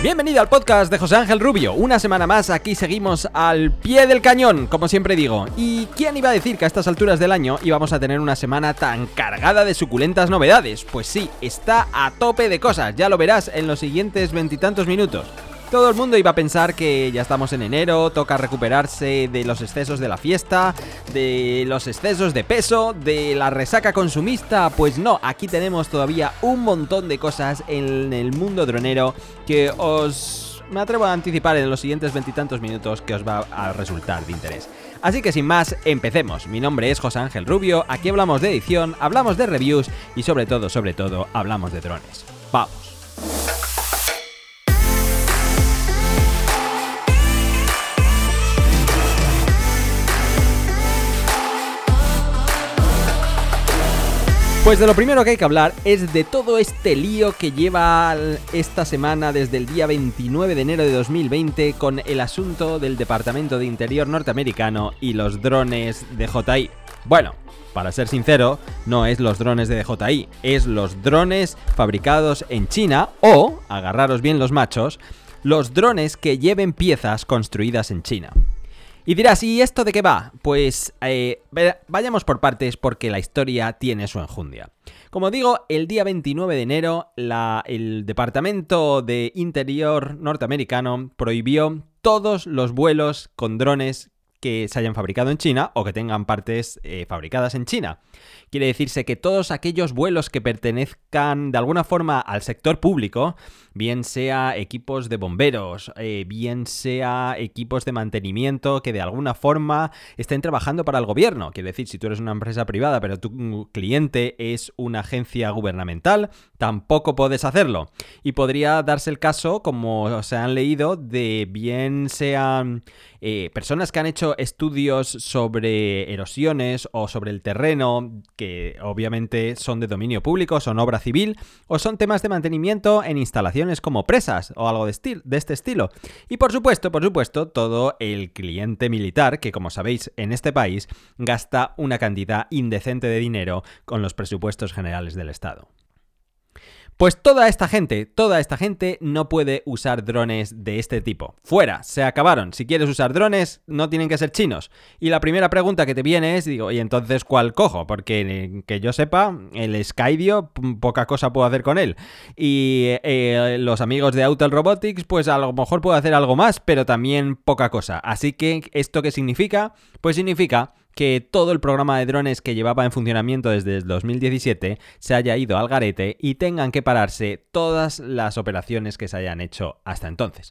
Bienvenido al podcast de José Ángel Rubio. Una semana más aquí seguimos al pie del cañón, como siempre digo. ¿Y quién iba a decir que a estas alturas del año íbamos a tener una semana tan cargada de suculentas novedades? Pues sí, está a tope de cosas, ya lo verás en los siguientes veintitantos minutos. Todo el mundo iba a pensar que ya estamos en enero, toca recuperarse de los excesos de la fiesta, de los excesos de peso, de la resaca consumista. Pues no, aquí tenemos todavía un montón de cosas en el mundo dronero que os... Me atrevo a anticipar en los siguientes veintitantos minutos que os va a resultar de interés. Así que sin más, empecemos. Mi nombre es José Ángel Rubio, aquí hablamos de edición, hablamos de reviews y sobre todo, sobre todo, hablamos de drones. Vamos. Pues de lo primero que hay que hablar es de todo este lío que lleva esta semana desde el día 29 de enero de 2020 con el asunto del Departamento de Interior norteamericano y los drones de DJI. Bueno, para ser sincero, no es los drones de DJI, es los drones fabricados en China o, agarraros bien los machos, los drones que lleven piezas construidas en China. Y dirás, ¿y esto de qué va? Pues eh, vayamos por partes porque la historia tiene su enjundia. Como digo, el día 29 de enero el Departamento de Interior norteamericano prohibió todos los vuelos con drones que se hayan fabricado en China o que tengan partes eh, fabricadas en China. Quiere decirse que todos aquellos vuelos que pertenezcan de alguna forma al sector público, bien sea equipos de bomberos, eh, bien sea equipos de mantenimiento que de alguna forma estén trabajando para el gobierno. Quiere decir, si tú eres una empresa privada pero tu cliente es una agencia gubernamental, tampoco puedes hacerlo. Y podría darse el caso, como se han leído, de bien sean eh, personas que han hecho estudios sobre erosiones o sobre el terreno, que obviamente son de dominio público, son obra civil, o son temas de mantenimiento en instalaciones como presas o algo de, de este estilo. Y por supuesto, por supuesto, todo el cliente militar, que como sabéis en este país gasta una cantidad indecente de dinero con los presupuestos generales del Estado. Pues toda esta gente, toda esta gente no puede usar drones de este tipo. Fuera, se acabaron. Si quieres usar drones, no tienen que ser chinos. Y la primera pregunta que te viene es, digo, ¿y entonces cuál cojo? Porque eh, que yo sepa, el Skydio, poca cosa puedo hacer con él. Y eh, los amigos de Autel Robotics, pues a lo mejor puedo hacer algo más, pero también poca cosa. Así que, ¿esto qué significa? Pues significa que todo el programa de drones que llevaba en funcionamiento desde el 2017 se haya ido al garete y tengan que pararse todas las operaciones que se hayan hecho hasta entonces.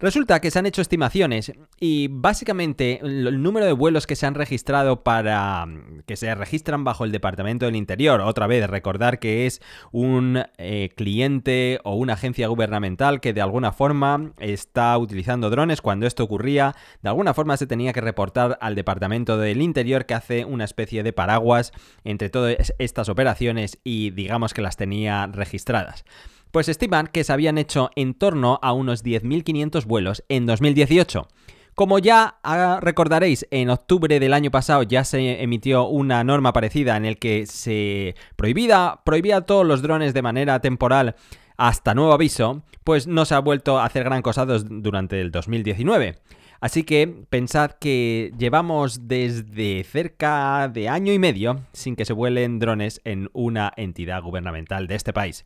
Resulta que se han hecho estimaciones y básicamente el número de vuelos que se han registrado para que se registran bajo el Departamento del Interior, otra vez recordar que es un eh, cliente o una agencia gubernamental que de alguna forma está utilizando drones cuando esto ocurría, de alguna forma se tenía que reportar al Departamento del Interior que hace una especie de paraguas entre todas estas operaciones y digamos que las tenía registradas. Pues estiman que se habían hecho en torno a unos 10.500 vuelos en 2018. Como ya ah, recordaréis, en octubre del año pasado ya se emitió una norma parecida en el que se prohibía, prohibía todos los drones de manera temporal hasta nuevo aviso, pues no se ha vuelto a hacer gran cosa durante el 2019. Así que pensad que llevamos desde cerca de año y medio sin que se vuelen drones en una entidad gubernamental de este país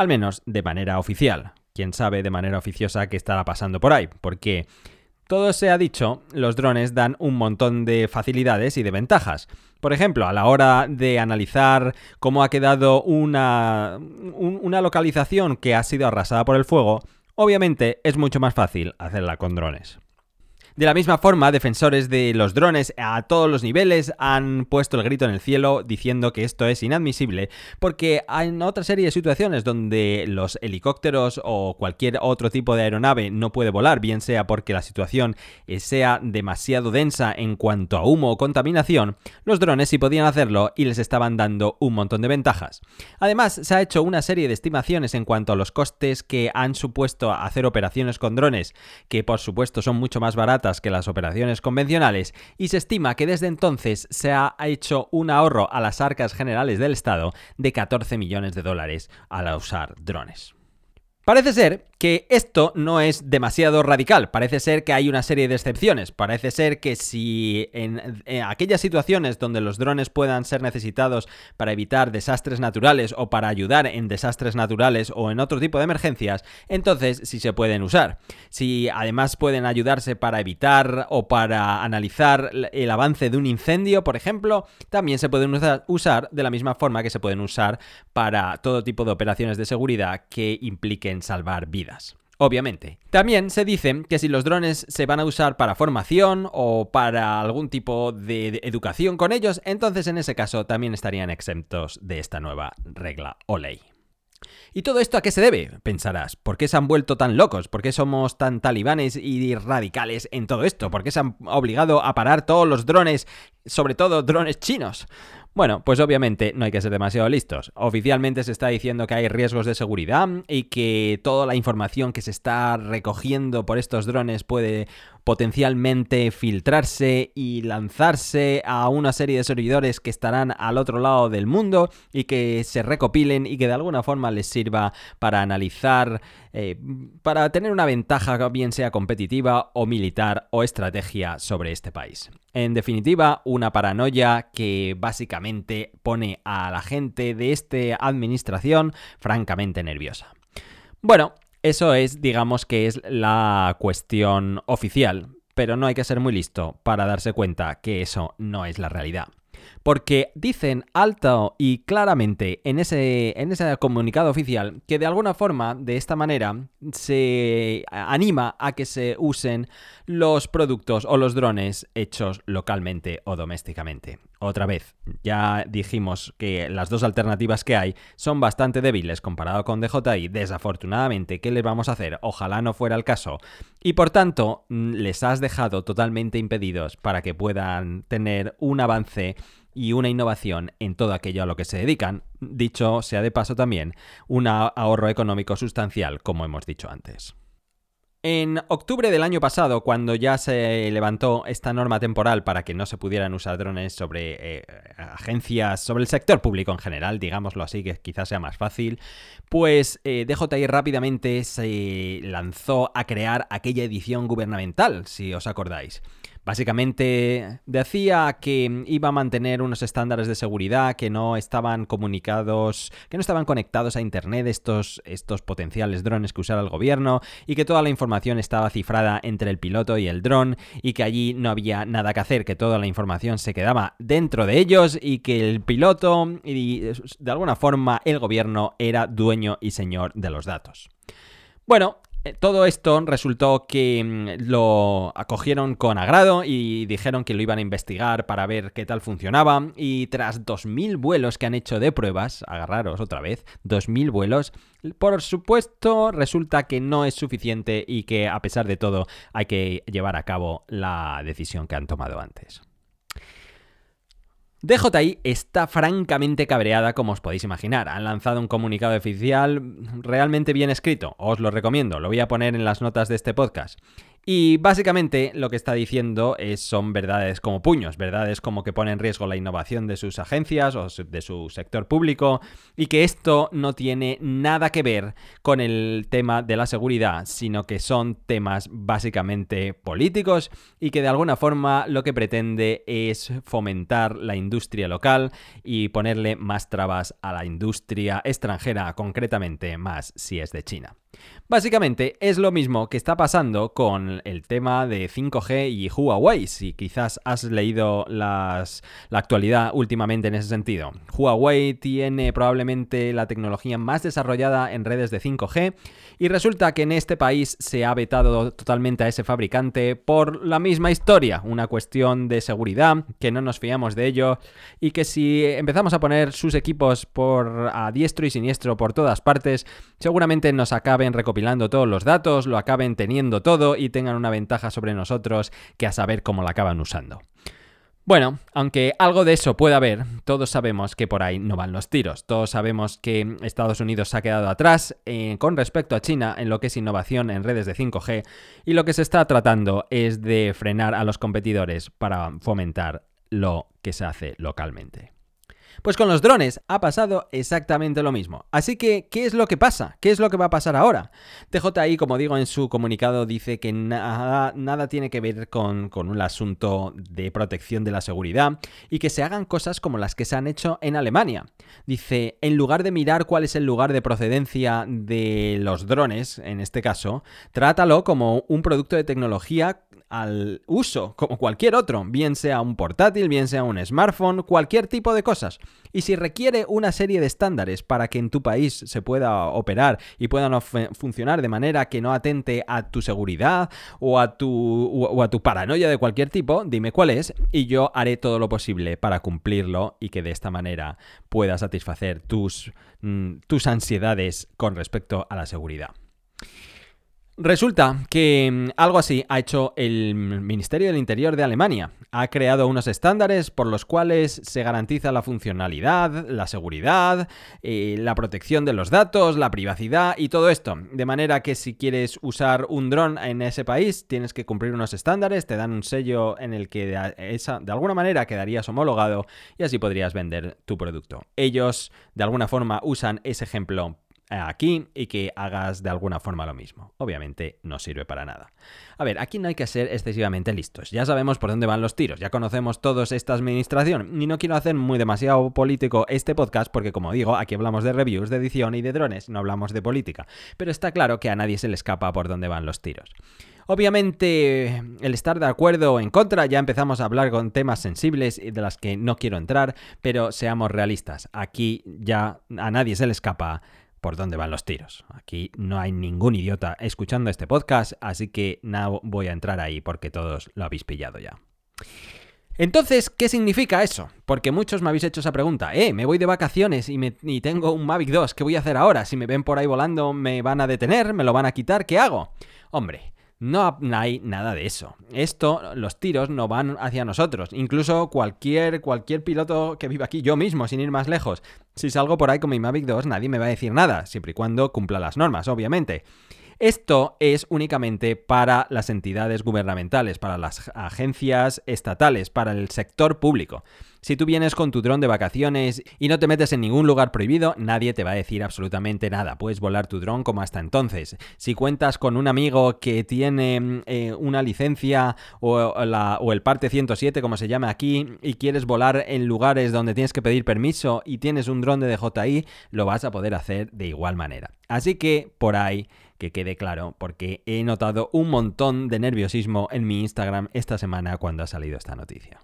al menos de manera oficial. Quién sabe de manera oficiosa qué estará pasando por ahí, porque todo se ha dicho, los drones dan un montón de facilidades y de ventajas. Por ejemplo, a la hora de analizar cómo ha quedado una, una localización que ha sido arrasada por el fuego, obviamente es mucho más fácil hacerla con drones. De la misma forma, defensores de los drones a todos los niveles han puesto el grito en el cielo diciendo que esto es inadmisible porque hay otra serie de situaciones donde los helicópteros o cualquier otro tipo de aeronave no puede volar, bien sea porque la situación sea demasiado densa en cuanto a humo o contaminación, los drones sí podían hacerlo y les estaban dando un montón de ventajas. Además, se ha hecho una serie de estimaciones en cuanto a los costes que han supuesto hacer operaciones con drones, que por supuesto son mucho más baratas que las operaciones convencionales y se estima que desde entonces se ha hecho un ahorro a las arcas generales del Estado de 14 millones de dólares al usar drones. Parece ser que esto no es demasiado radical, parece ser que hay una serie de excepciones, parece ser que si en, aquellas situaciones donde los drones puedan ser necesitados para evitar desastres naturales o para ayudar en desastres naturales o en otro tipo de emergencias, entonces sí se pueden usar. Si además pueden ayudarse para evitar o para analizar el avance de un incendio, por ejemplo, también se pueden usar de la misma forma que se pueden usar para todo tipo de operaciones de seguridad que impliquen salvar vidas. Obviamente. También se dice que si los drones se van a usar para formación o para algún tipo de educación con ellos, entonces en ese caso también estarían exentos de esta nueva regla o ley. ¿Y todo esto a qué se debe? Pensarás. ¿Por qué se han vuelto tan locos? ¿Por qué somos tan talibanes y radicales en todo esto? ¿Por qué se han obligado a parar todos los drones, sobre todo drones chinos? Bueno, pues obviamente no hay que ser demasiado listos. Oficialmente se está diciendo que hay riesgos de seguridad y que toda la información que se está recogiendo por estos drones puede potencialmente filtrarse y lanzarse a una serie de servidores que estarán al otro lado del mundo y que se recopilen y que de alguna forma les sirva para analizar, eh, para tener una ventaja bien sea competitiva o militar o estrategia sobre este país. En definitiva, una paranoia que básicamente pone a la gente de esta administración francamente nerviosa. Bueno, eso es, digamos que es la cuestión oficial, pero no hay que ser muy listo para darse cuenta que eso no es la realidad. Porque dicen alto y claramente en ese, en ese comunicado oficial que de alguna forma, de esta manera, se anima a que se usen los productos o los drones hechos localmente o domésticamente. Otra vez, ya dijimos que las dos alternativas que hay son bastante débiles comparado con DJI. Desafortunadamente, ¿qué les vamos a hacer? Ojalá no fuera el caso. Y por tanto, mm, les has dejado totalmente impedidos para que puedan tener un avance y una innovación en todo aquello a lo que se dedican. Dicho sea de paso también, un ahorro económico sustancial, como hemos dicho antes. En octubre del año pasado, cuando ya se levantó esta norma temporal para que no se pudieran usar drones sobre eh, agencias, sobre el sector público en general, digámoslo así, que quizás sea más fácil, pues eh, DJI rápidamente se lanzó a crear aquella edición gubernamental, si os acordáis. Básicamente decía que iba a mantener unos estándares de seguridad que no estaban comunicados, que no estaban conectados a internet estos, estos potenciales drones que usara el gobierno y que toda la información estaba cifrada entre el piloto y el dron y que allí no había nada que hacer, que toda la información se quedaba dentro de ellos y que el piloto y de alguna forma el gobierno era dueño y señor de los datos. Bueno, todo esto resultó que mm, lo acogieron con agrado y dijeron que lo iban a investigar para ver qué tal funcionaba y tras 2.000 vuelos que han hecho de pruebas, agarraros otra vez, 2.000 vuelos, por supuesto resulta que no es suficiente y que a pesar de todo hay que llevar a cabo la decisión que han tomado antes. DJI está francamente cabreada, como os podéis imaginar. Han lanzado un comunicado oficial realmente bien escrito. Os lo recomiendo, lo voy a poner en las notas de este podcast. Y básicamente lo que está diciendo es, son verdades como puños, verdades como que pone en riesgo la innovación de sus agencias o de su sector público y que esto no tiene nada que ver con el tema de la seguridad, sino que son temas básicamente políticos y que de alguna forma lo que pretende es fomentar la industria local y ponerle más trabas a la industria extranjera, concretamente más si es de China. Básicamente es lo mismo que está pasando con el tema de 5G y Huawei, si quizás has leído la actualidad últimamente en ese sentido. Huawei tiene probablemente la tecnología más desarrollada en redes de 5G y resulta que en este país se ha vetado totalmente a ese fabricante por la misma historia, una cuestión de seguridad, que no nos fiamos de ello y que si empezamos a poner sus equipos por a diestro y siniestro por todas partes, seguramente nos acaben recopilando todos los datos, lo acaben teniendo todo y tengan una ventaja sobre nosotros que a saber cómo la acaban usando. Bueno, aunque algo de eso pueda haber, todos sabemos que por ahí no van los tiros. Todos sabemos que Estados Unidos se ha quedado atrás eh, con respecto a China en lo que es innovación en redes de 5G y lo que se está tratando es de frenar a los competidores para fomentar lo que se hace localmente. Pues con los drones ha pasado exactamente lo mismo. Así que, ¿qué es lo que pasa? ¿Qué es lo que va a pasar ahora? TJI, como digo en su comunicado, dice que nada, nada tiene que ver con, con un asunto de protección de la seguridad y que se hagan cosas como las que se han hecho en Alemania. Dice, en lugar de mirar cuál es el lugar de procedencia de los drones, en este caso, trátalo como un producto de tecnología al uso, como cualquier otro, bien sea un portátil, bien sea un smartphone, cualquier tipo de cosas. Y si requiere una serie de estándares para que en tu país se pueda operar y puedan funcionar de manera que no atente a tu seguridad o a tu, o a tu paranoia de cualquier tipo, dime cuál es y yo haré todo lo posible para cumplirlo y que de esta manera pueda satisfacer tus, mm, tus ansiedades con respecto a la seguridad. Resulta que mm, algo así ha hecho el Ministerio del Interior de Alemania. Ha creado unos estándares por los cuales se garantiza la funcionalidad, la seguridad, eh, la protección de los datos, la privacidad y todo esto. De manera que si quieres usar un dron en ese país, tienes que cumplir unos estándares, te dan un sello en el que de, de alguna manera quedarías homologado y así podrías vender tu producto. Ellos de alguna forma usan ese ejemplo aquí y que hagas de alguna forma lo mismo. Obviamente no sirve para nada. A ver, aquí no hay que ser excesivamente listos. Ya sabemos por dónde van los tiros, ya conocemos todos esta administración y no quiero hacer muy demasiado político este podcast porque como digo, aquí hablamos de reviews, de edición y de drones, no hablamos de política. Pero está claro que a nadie se le escapa por dónde van los tiros. Obviamente, el estar de acuerdo o en contra, ya empezamos a hablar con temas sensibles de las que no quiero entrar, pero seamos realistas, aquí ya a nadie se le escapa por dónde van los tiros. Aquí no hay ningún idiota escuchando este podcast, así que no voy a entrar ahí porque todos lo habéis pillado ya. Entonces, ¿qué significa eso? Porque muchos me habéis hecho esa pregunta. Eh, me voy de vacaciones y, me, y tengo un Mavic 2, ¿qué voy a hacer ahora? Si me ven por ahí volando, ¿me van a detener? ¿Me lo van a quitar? ¿Qué hago? Hombre, no hay nada de eso. Esto, los tiros no van hacia nosotros. Incluso cualquier, cualquier piloto que viva aquí, yo mismo, sin ir más lejos. Si salgo por ahí con mi Mavic 2, nadie me va a decir nada, siempre y cuando cumpla las normas, obviamente. Esto es únicamente para las entidades gubernamentales, para las agencias estatales, para el sector público. Si tú vienes con tu dron de vacaciones y no te metes en ningún lugar prohibido, nadie te va a decir absolutamente nada. Puedes volar tu dron como hasta entonces. Si cuentas con un amigo que tiene eh, una licencia o, o el parte 107, como se llama aquí, y quieres volar en lugares donde tienes que pedir permiso y tienes un dron de DJI, lo vas a poder hacer de igual manera. Así que por ahí que quede claro, porque he notado un montón de nerviosismo en mi Instagram esta semana cuando ha salido esta noticia.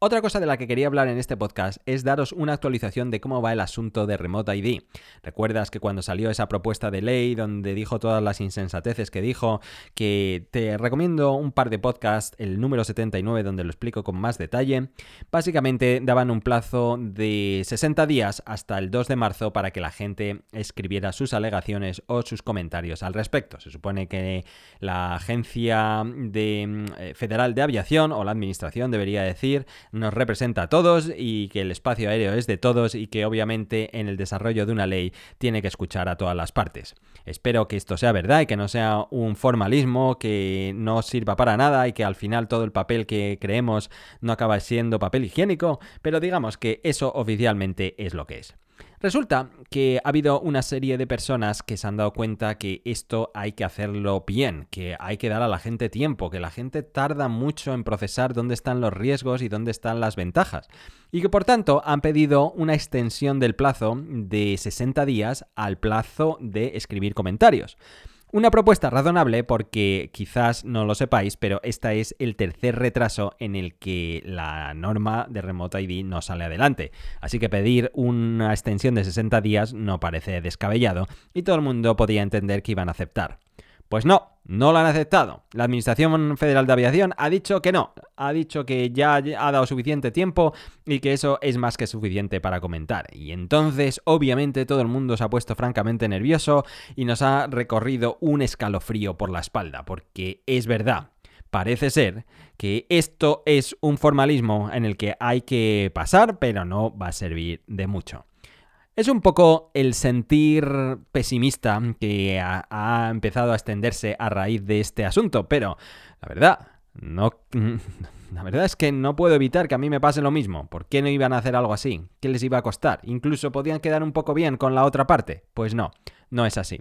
Otra cosa de la que quería hablar en este podcast es daros una actualización de cómo va el asunto de Remote ID. ¿Recuerdas que cuando salió esa propuesta de ley donde dijo todas las insensateces que dijo, que te recomiendo un par de podcasts, el número 79 donde lo explico con más detalle? Básicamente daban un plazo de 60 días hasta el 2 de marzo para que la gente escribiera sus alegaciones o sus comentarios al respecto. Se supone que la Agencia de, eh, Federal de Aviación o la Administración debería decir nos representa a todos y que el espacio aéreo es de todos y que obviamente en el desarrollo de una ley tiene que escuchar a todas las partes. Espero que esto sea verdad y que no sea un formalismo que no sirva para nada y que al final todo el papel que creemos no acaba siendo papel higiénico, pero digamos que eso oficialmente es lo que es. Resulta que ha habido una serie de personas que se han dado cuenta que esto hay que hacerlo bien, que hay que dar a la gente tiempo, que la gente tarda mucho en procesar dónde están los riesgos y dónde están las ventajas. Y que por tanto han pedido una extensión del plazo de 60 días al plazo de escribir comentarios. Una propuesta razonable porque quizás no lo sepáis, pero esta es el tercer retraso en el que la norma de Remote ID no sale adelante. Así que pedir una extensión de 60 días no parece descabellado y todo el mundo podía entender que iban a aceptar. Pues no, no lo han aceptado. La Administración Federal de Aviación ha dicho que no, ha dicho que ya ha dado suficiente tiempo y que eso es más que suficiente para comentar. Y entonces, obviamente, todo el mundo se ha puesto francamente nervioso y nos ha recorrido un escalofrío por la espalda, porque es verdad. Parece ser que esto es un formalismo en el que hay que pasar, pero no va a servir de mucho. Es un poco el sentir pesimista que ha, empezado a extenderse a raíz de este asunto, pero la verdad, No, la verdad es que no puedo evitar que a mí me pase lo mismo. ¿Por qué no iban a hacer algo así? ¿Qué les iba a costar? Incluso podían quedar un poco bien con la otra parte. Pues no, no es así.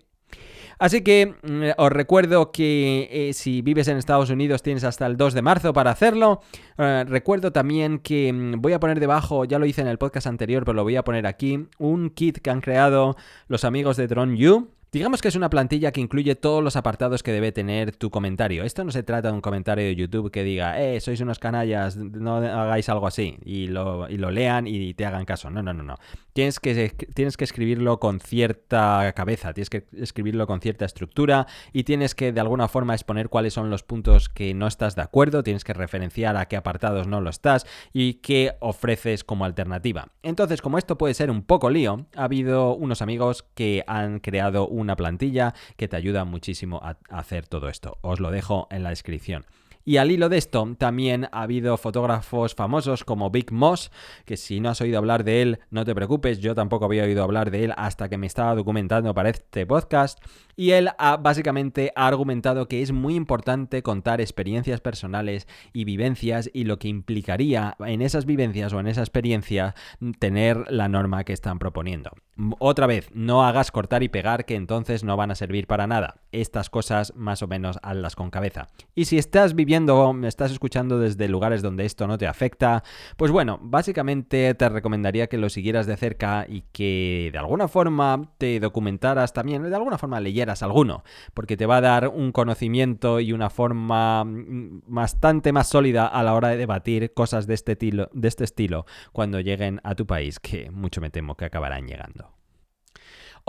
Así que mm, os recuerdo que eh, si vives en Estados Unidos tienes hasta el 2 de marzo para hacerlo. Eh, recuerdo también que mm, voy a poner debajo, ya lo hice en el podcast anterior, pero lo voy a poner aquí, un kit que han creado los amigos de Drone You. Digamos que es una plantilla que incluye todos los apartados que debe tener tu comentario. Esto no se trata de un comentario de YouTube que diga, eh, sois unos canallas, no hagáis algo así, y lo, y lo lean y te hagan caso. No, no, no, no. Tienes que, tienes que escribirlo con cierta cabeza, tienes que escribirlo con cierta estructura y tienes que de alguna forma exponer cuáles son los puntos que no estás de acuerdo, tienes que referenciar a qué apartados no lo estás y qué ofreces como alternativa. Entonces, como esto puede ser un poco lío, ha habido unos amigos que han creado una plantilla que te ayuda muchísimo a hacer todo esto. Os lo dejo en la descripción. Y al hilo de esto, también ha habido fotógrafos famosos como Big Moss, que si no has oído hablar de él, no te preocupes, yo tampoco había oído hablar de él hasta que me estaba documentando para este podcast. Y él ha, básicamente ha argumentado que es muy importante contar experiencias personales y vivencias y lo que implicaría en esas vivencias o en esa experiencia tener la norma que están proponiendo. Otra vez, no hagas cortar y pegar que entonces no van a servir para nada. Estas cosas más o menos hazlas con cabeza. Y si estás viviendo me estás escuchando desde lugares donde esto no te afecta, pues bueno, básicamente te recomendaría que lo siguieras de cerca y que de alguna forma te documentaras también, de alguna forma leyeras alguno, porque te va a dar un conocimiento y una forma mm, bastante más sólida a la hora de debatir cosas de este, de este estilo cuando lleguen a tu país, que mucho me temo que acabarán llegando.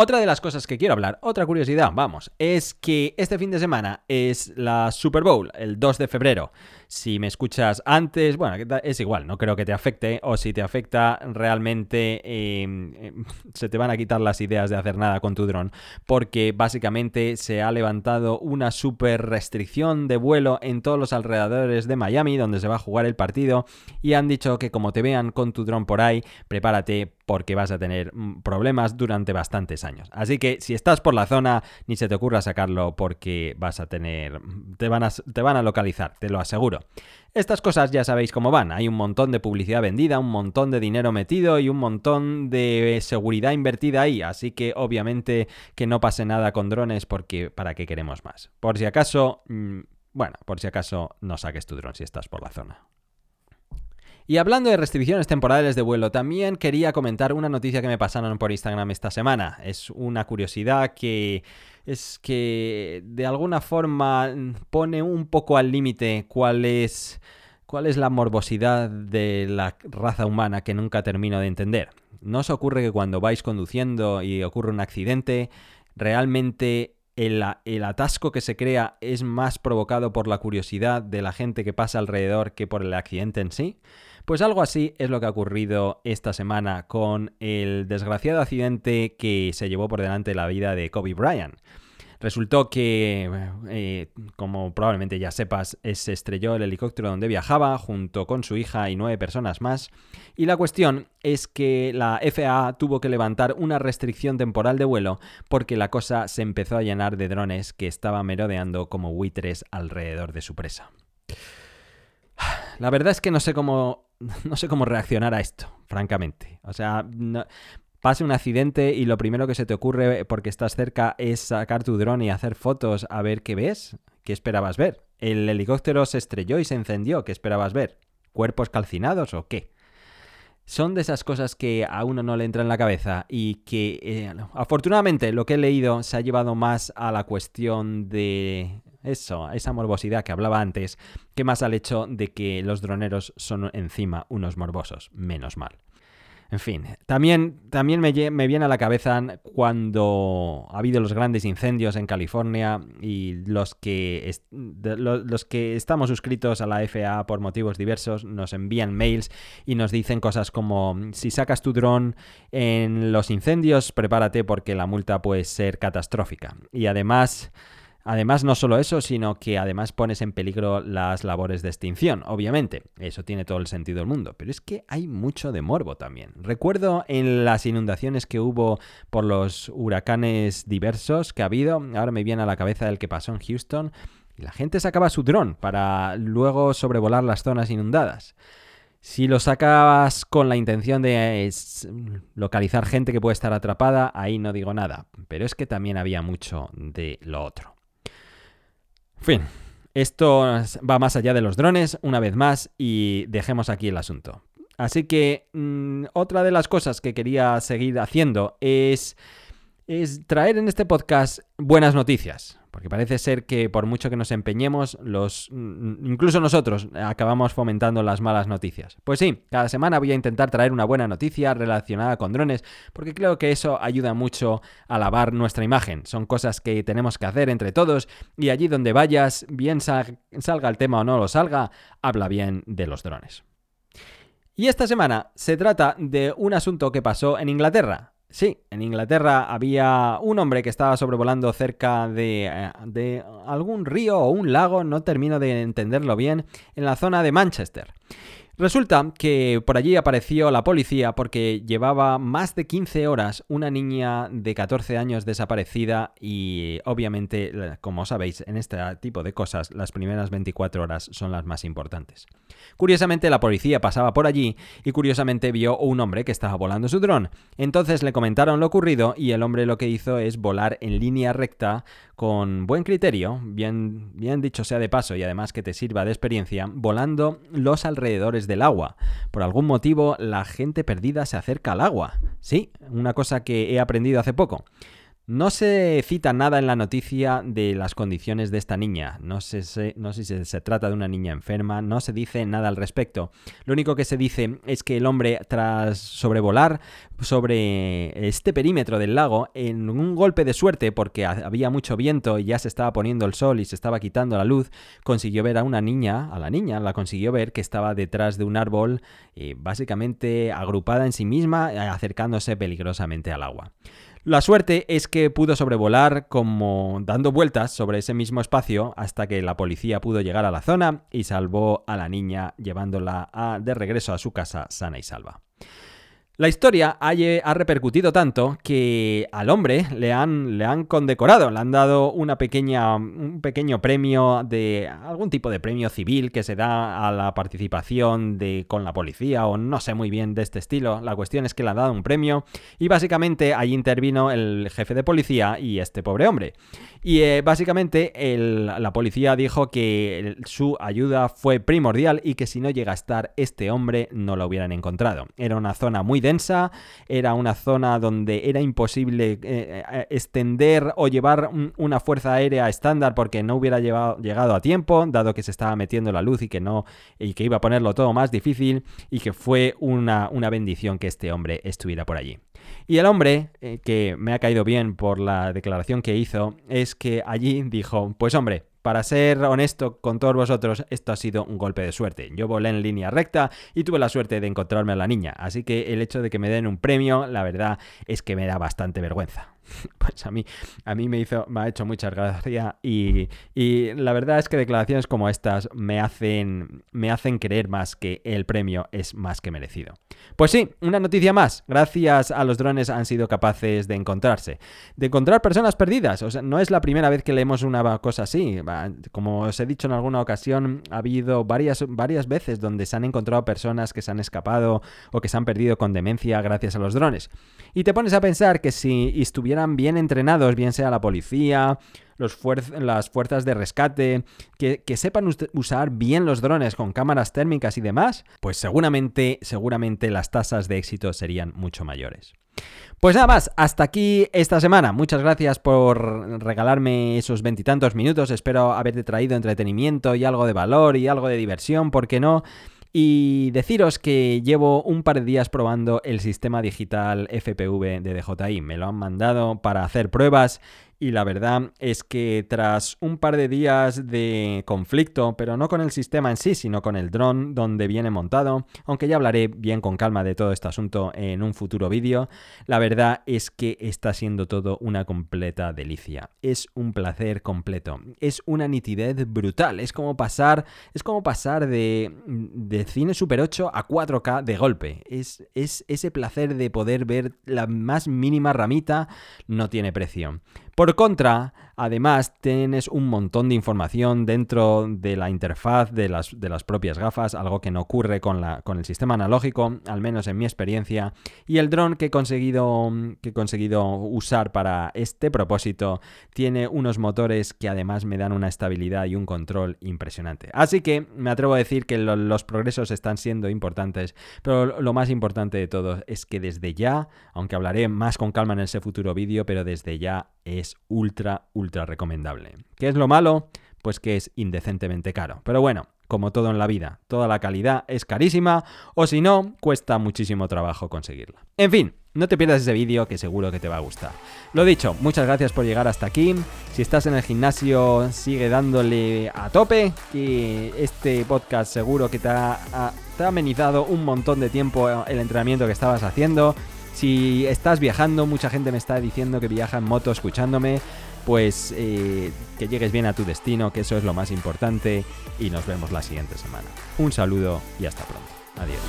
Otra de las cosas que quiero hablar, otra curiosidad, vamos, es que este fin de semana es la Super Bowl, el 2 de febrero. Si me escuchas antes, bueno, es igual, no creo que te afecte, o si te afecta, realmente em, em, se te van a quitar las ideas de hacer nada con tu dron, porque básicamente se ha levantado una super restricción de vuelo en todos los alrededores de Miami, donde se va a jugar el partido, y han dicho que como te vean con tu dron por ahí, prepárate porque vas a tener mm, problemas durante bastantes años. Así que si estás por la zona, ni se te ocurra sacarlo porque vas a tener, te van a, te van a localizar, te lo aseguro. Estas cosas ya sabéis cómo van. Hay un montón de publicidad vendida, un montón de dinero metido y un montón de seguridad invertida ahí. Así que obviamente que no pase nada con drones porque para qué queremos más. Por si acaso, mm, bueno, por si acaso no saques tu dron si estás por la zona. Y hablando de restricciones temporales de vuelo, también quería comentar una noticia que me pasaron por Instagram esta semana. Es una curiosidad que es que de alguna forma pone un poco al límite cuál es cuál es la morbosidad de la raza humana que nunca termino de entender. ¿No os ocurre que cuando vais conduciendo y ocurre un accidente, realmente el, el, atasco que se crea es más provocado por la curiosidad de la gente que pasa alrededor que por el accidente en sí? Pues algo así es lo que ha ocurrido esta semana con el desgraciado accidente que se llevó por delante la vida de Kobe Bryant. Resultó que, eh, como probablemente ya sepas, se estrelló el helicóptero donde viajaba junto con su hija y nueve personas más. Y la cuestión es que la FAA tuvo que levantar una restricción temporal de vuelo porque la cosa se empezó a llenar de drones que estaban merodeando como buitres alrededor de su presa. La verdad es que no sé cómo no sé cómo reaccionar a esto, francamente. O sea, pase un accidente y lo primero que se te ocurre porque estás cerca es sacar tu dron y hacer fotos a ver qué ves. ¿Qué esperabas ver? ¿El helicóptero se estrelló y se encendió? ¿Qué esperabas ver? ¿Cuerpos calcinados o qué? Son de esas cosas que a uno no le entra en la cabeza y que eh, afortunadamente lo que he leído se ha llevado más a la cuestión de eso, esa morbosidad que hablaba antes, que más al hecho de que los droneros son encima unos morbosos, menos mal. En fin, también, también me, viene a la cabeza cuando ha habido los grandes incendios en California y los que, los que estamos suscritos a la FAA por motivos diversos nos envían mails y nos dicen cosas como si sacas tu dron en los incendios, prepárate porque la multa puede ser catastrófica. Y además... Además, no solo eso, sino que además pones en peligro las labores de extinción, obviamente. Eso tiene todo el sentido del mundo. Pero es que hay mucho de morbo también. Recuerdo en las inundaciones que hubo por los huracanes diversos que ha habido, ahora me viene a la cabeza el que pasó en Houston, y la gente sacaba su dron para luego sobrevolar las zonas inundadas. Si lo sacabas con la intención de localizar gente que puede estar atrapada, ahí no digo nada. Pero es que también había mucho de lo otro. Fin, esto va más allá de los drones, una vez más, y dejemos aquí el asunto. Así que mm, otra de las cosas que quería seguir haciendo es, es traer en este podcast buenas noticias. Porque parece ser que por mucho que nos empeñemos, los mm, incluso nosotros acabamos fomentando las malas noticias. Pues sí, cada semana voy a intentar traer una buena noticia relacionada con drones, porque creo que eso ayuda mucho a lavar nuestra imagen. Son cosas que tenemos que hacer entre todos y allí donde vayas, bien salga el tema o no lo salga, habla bien de los drones. Y esta semana se trata de un asunto que pasó en Inglaterra. Sí, en Inglaterra había un hombre que estaba sobrevolando cerca de, eh, de, algún río o un lago, no termino de entenderlo bien, en la zona de Manchester. Resulta que por allí apareció la policía porque llevaba más de 15 horas una niña de 14 años desaparecida y obviamente, como sabéis, en este tipo de cosas las primeras 24 horas son las más importantes. Curiosamente la policía pasaba por allí y curiosamente vio un hombre que estaba volando su dron. Entonces le comentaron lo ocurrido y el hombre lo que hizo es volar en línea recta con buen criterio, bien, bien dicho sea de paso y además que te sirva de experiencia, volando los alrededores del agua. Por algún motivo la gente perdida se acerca al agua. Sí, una cosa que he aprendido hace poco. No se cita nada en la noticia de las condiciones de esta niña. No, sé, si se trata de una niña enferma, no se dice nada al respecto. Lo único que se dice es que el hombre, tras sobrevolar sobre este perímetro del lago, en un golpe de suerte, porque había mucho viento y ya se estaba poniendo el sol y se estaba quitando la luz, consiguió ver a una niña, a la niña, la consiguió ver que estaba detrás de un árbol, y básicamente agrupada en sí misma, acercándose peligrosamente al agua. La suerte es que pudo sobrevolar como dando vueltas sobre ese mismo espacio hasta que la policía pudo llegar a la zona y salvó a la niña llevándola de regreso a su casa sana y salva. La historia ha, repercutido tanto que al hombre le han, condecorado, le han dado una pequeña, un pequeño premio de algún tipo de premio civil que se da a la participación de, con la policía o no sé muy bien de este estilo. La cuestión es que le han dado un premio y básicamente allí intervino el jefe de policía y este pobre hombre. Y eh, básicamente la policía dijo que su ayuda fue primordial y que si no llega a estar este hombre no lo hubieran encontrado. Era una zona muy era una zona donde era imposible eh, eh, extender o llevar una fuerza aérea estándar porque no hubiera llegado a tiempo, dado que se estaba metiendo la luz y que no y que iba a ponerlo todo más difícil y que fue una, una bendición que este hombre estuviera por allí. Y el hombre, eh, que me ha caído bien por la declaración que hizo, es que allí dijo, pues hombre, para ser honesto con todos vosotros, esto ha sido un golpe de suerte. Yo volé en línea recta y tuve la suerte de encontrarme a la niña, así que el hecho de que me den un premio, la verdad es que me da bastante vergüenza. pues a mí, a mí me, hizo, me ha hecho mucha gracia y, y, la verdad es que declaraciones como estas me hacen, me hacen creer más que el premio es más que merecido. Pues sí, una noticia más. Gracias a los drones han sido capaces de encontrarse. De encontrar personas perdidas. O sea, no es la primera vez que leemos una cosa así. Como os he dicho en alguna ocasión, ha habido varias, varias veces donde se han encontrado personas que se han escapado o que se han perdido con demencia gracias a los drones. Y te pones a pensar que si estuvieran bien entrenados, bien sea la policía, las fuerzas de rescate, que, sepan usar bien los drones con cámaras térmicas y demás, pues seguramente, seguramente las tasas de éxito serían mucho mayores. Pues nada más, hasta aquí esta semana. Muchas gracias por regalarme esos veintitantos minutos. Espero haberte traído entretenimiento y algo de valor y algo de diversión, ¿por qué no? Y deciros que llevo un par de días probando el sistema digital FPV de DJI. Me lo han mandado para hacer pruebas y la verdad es que tras un par de días de conflicto, pero no con el sistema en sí, sino con el dron donde viene montado, aunque ya hablaré bien con calma de todo este asunto en un futuro vídeo, la verdad es que está siendo todo una completa delicia. Es un placer completo. Es una nitidez brutal. Es como pasar, es como pasar de, de cine Super 8 a 4K de golpe. Es, es ese placer de poder ver la más mínima ramita no tiene precio. Por contra, Además, tienes un montón de información dentro de la interfaz de las, de las propias gafas, algo que no ocurre con, la, con el sistema analógico, al menos en mi experiencia. Y el dron que he conseguido, que he conseguido usar para este propósito tiene unos motores que además me dan una estabilidad y un control impresionante. Así que me atrevo a decir que los progresos están siendo importantes, pero lo más importante de todo es que desde ya, aunque hablaré más con calma en ese futuro vídeo, pero desde ya es ultra, ultra recomendable. ¿Qué es lo malo? Pues que es indecentemente caro. Pero bueno, como todo en la vida, toda la calidad es carísima o si no, cuesta muchísimo trabajo conseguirla. En fin, no te pierdas ese vídeo que seguro que te va a gustar. Lo dicho, muchas gracias por llegar hasta aquí. Si estás en el gimnasio, sigue dándole a tope, que este podcast seguro que te ha, te ha amenizado un montón de tiempo el entrenamiento que estabas haciendo. Si estás viajando, mucha gente me está diciendo que viaja en moto escuchándome, pues eh, que llegues bien a tu destino, que eso es lo más importante y nos vemos la siguiente semana. Un saludo y hasta pronto. Adiós.